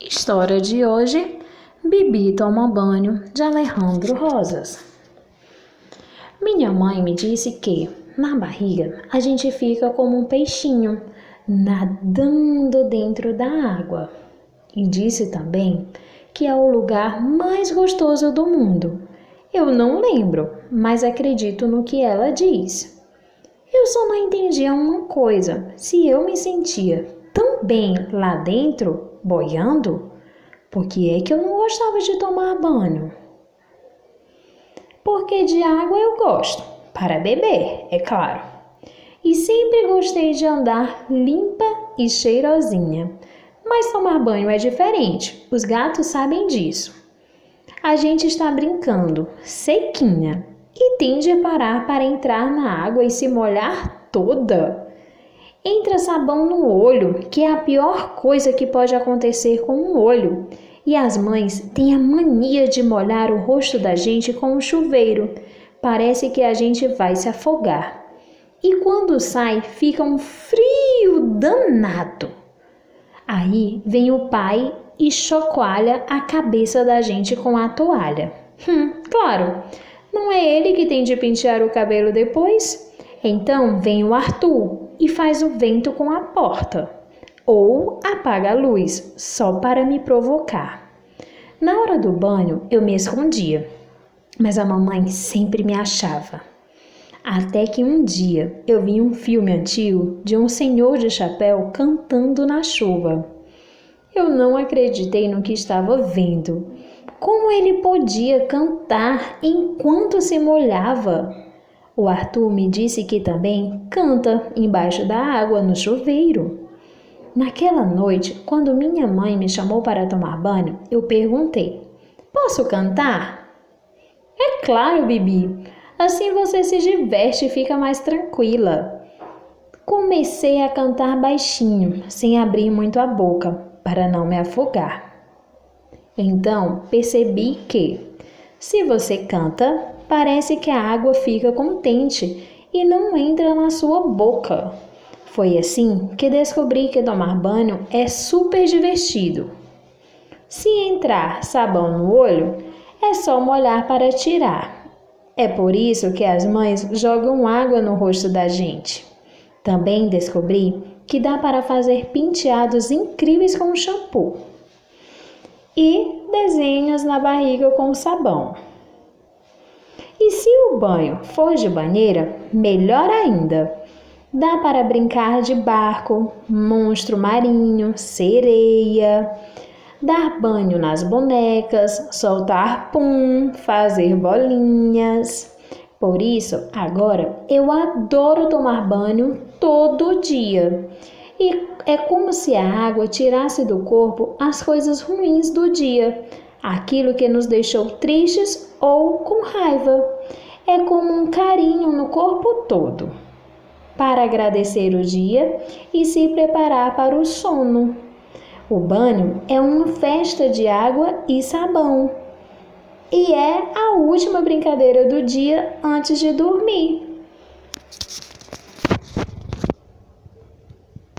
História de hoje: Bibi toma banho de Alejandro Rosas. Minha mãe me disse que, na barriga, a gente fica como um peixinho, nadando dentro da água. E disse também que é o lugar mais gostoso do mundo. Eu não lembro, mas acredito no que ela diz. Eu só não entendia uma coisa: se eu me sentia bem lá dentro boiando? Por que é que eu não gostava de tomar banho? Porque de água eu gosto, para beber, é claro. E sempre gostei de andar limpa e cheirosinha. Mas tomar banho é diferente, os gatos sabem disso. A gente está brincando, sequinha, e tende a parar para entrar na água e se molhar toda. Entra sabão no olho, que é a pior coisa que pode acontecer com um olho. E as mães têm a mania de molhar o rosto da gente com um chuveiro. Parece que a gente vai se afogar. E quando sai, fica um frio danado. Aí vem o pai e chocoalha a cabeça da gente com a toalha. Hum, claro, não é ele que tem de pentear o cabelo depois? Então vem o Arthur e faz o vento com a porta, ou apaga a luz só para me provocar. Na hora do banho eu me escondia, mas a mamãe sempre me achava. Até que um dia eu vi um filme antigo de um senhor de chapéu cantando na chuva. Eu não acreditei no que estava vendo. Como ele podia cantar enquanto se molhava? O Arthur me disse que também canta embaixo da água no chuveiro. Naquela noite, quando minha mãe me chamou para tomar banho, eu perguntei: Posso cantar? É claro, Bibi. Assim você se diverte e fica mais tranquila. Comecei a cantar baixinho, sem abrir muito a boca, para não me afogar. Então percebi que, se você canta, parece que a água fica contente e não entra na sua boca. Foi assim que descobri que tomar banho é super divertido. Se entrar sabão no olho, é só molhar para tirar. É por isso que as mães jogam água no rosto da gente. Também descobri que dá para fazer penteados incríveis com shampoo e desenhos na barriga com sabão. E se o banho for de banheira, melhor ainda. Dá para brincar de barco, monstro marinho, sereia, dar banho nas bonecas, soltar pum, fazer bolinhas. Por isso, agora eu adoro tomar banho todo dia. E é como se a água tirasse do corpo as coisas ruins do dia aquilo que nos deixou tristes ou com raiva. É como um carinho no corpo todo, para agradecer o dia e se preparar para o sono. O banho é uma festa de água e sabão. E é a última brincadeira do dia antes de dormir.